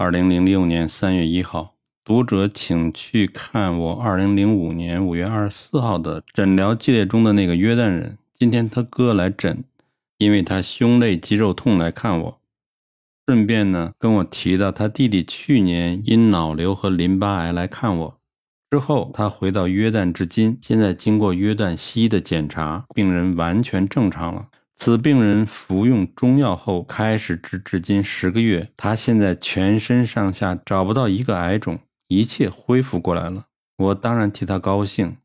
二零零六年三月一号，读者请去看我二零零五年五月二十四号的诊疗系列中的那个约旦人。今天他哥来诊，因为他胸肋肌肉痛来看我，顺便呢跟我提到他弟弟去年因脑瘤和淋巴癌来看我。之后他回到约旦至今，现在经过约旦西医的检查，病人完全正常了。此病人服用中药后，开始至至今十个月，他现在全身上下找不到一个癌肿，一切恢复过来了。我当然替他高兴。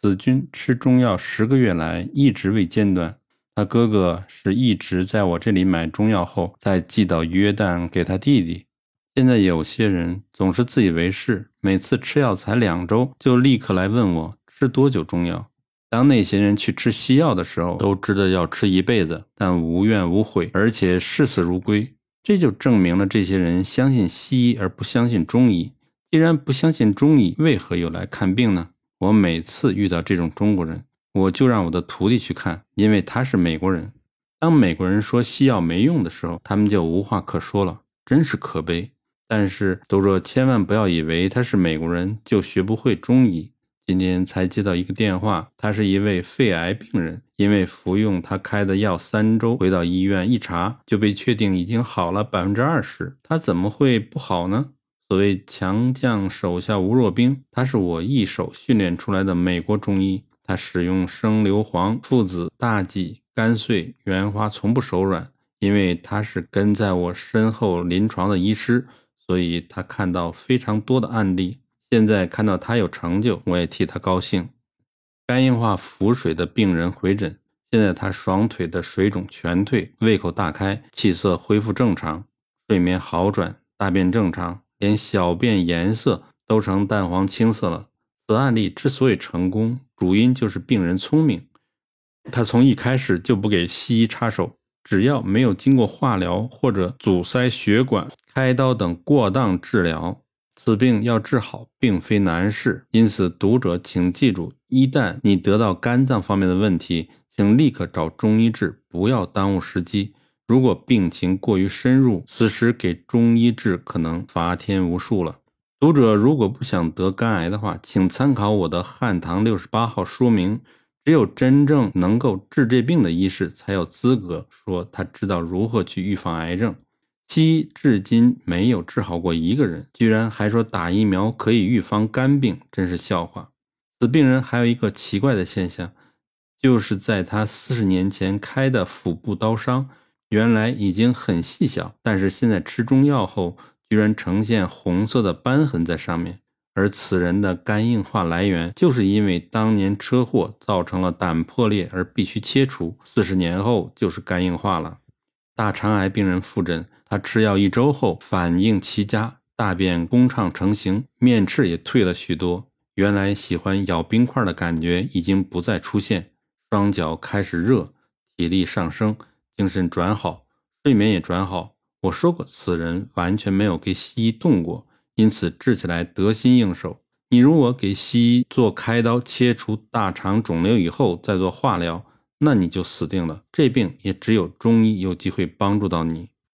子君吃中药十个月来一直未间断，他哥哥是一直在我这里买中药后再寄到约旦给他弟弟。现在有些人总是自以为是，每次吃药才两周，就立刻来问我吃多久中药。当那些人去吃西药的时候，都知道要吃一辈子，但无怨无悔，而且视死如归。这就证明了这些人相信西医而不相信中医。既然不相信中医，为何又来看病呢？我每次遇到这种中国人，我就让我的徒弟去看，因为他是美国人。当美国人说西药没用的时候，他们就无话可说了，真是可悲。但是都说千万不要以为他是美国人就学不会中医。今天才接到一个电话，他是一位肺癌病人，因为服用他开的药三周，回到医院一查，就被确定已经好了百分之二十。他怎么会不好呢？所谓强将手下无弱兵，他是我一手训练出来的美国中医。他使用生硫磺、附子、大戟、甘穗、原花，从不手软。因为他是跟在我身后临床的医师，所以他看到非常多的案例。现在看到他有成就，我也替他高兴。肝硬化腹水的病人回诊，现在他双腿的水肿全退，胃口大开，气色恢复正常，睡眠好转，大便正常，连小便颜色都成淡黄青色了。此案例之所以成功，主因就是病人聪明，他从一开始就不给西医插手，只要没有经过化疗或者阻塞血管、开刀等过当治疗。此病要治好，并非难事，因此读者请记住：一旦你得到肝脏方面的问题，请立刻找中医治，不要耽误时机。如果病情过于深入，此时给中医治可能罚天无数了。读者如果不想得肝癌的话，请参考我的汉唐六十八号说明：只有真正能够治这病的医师，才有资格说他知道如何去预防癌症。鸡至今没有治好过一个人，居然还说打疫苗可以预防肝病，真是笑话。此病人还有一个奇怪的现象，就是在他四十年前开的腹部刀伤，原来已经很细小，但是现在吃中药后，居然呈现红色的斑痕在上面。而此人的肝硬化来源，就是因为当年车祸造成了胆破裂而必须切除，四十年后就是肝硬化了。大肠癌病人复诊。他吃药一周后反应奇佳，大便通畅成型，面赤也退了许多。原来喜欢咬冰块的感觉已经不再出现，双脚开始热，体力上升，精神转好，睡眠也转好。我说过，此人完全没有给西医动过，因此治起来得心应手。你如果给西医做开刀切除大肠肿瘤以后再做化疗，那你就死定了。这病也只有中医有机会帮助到你。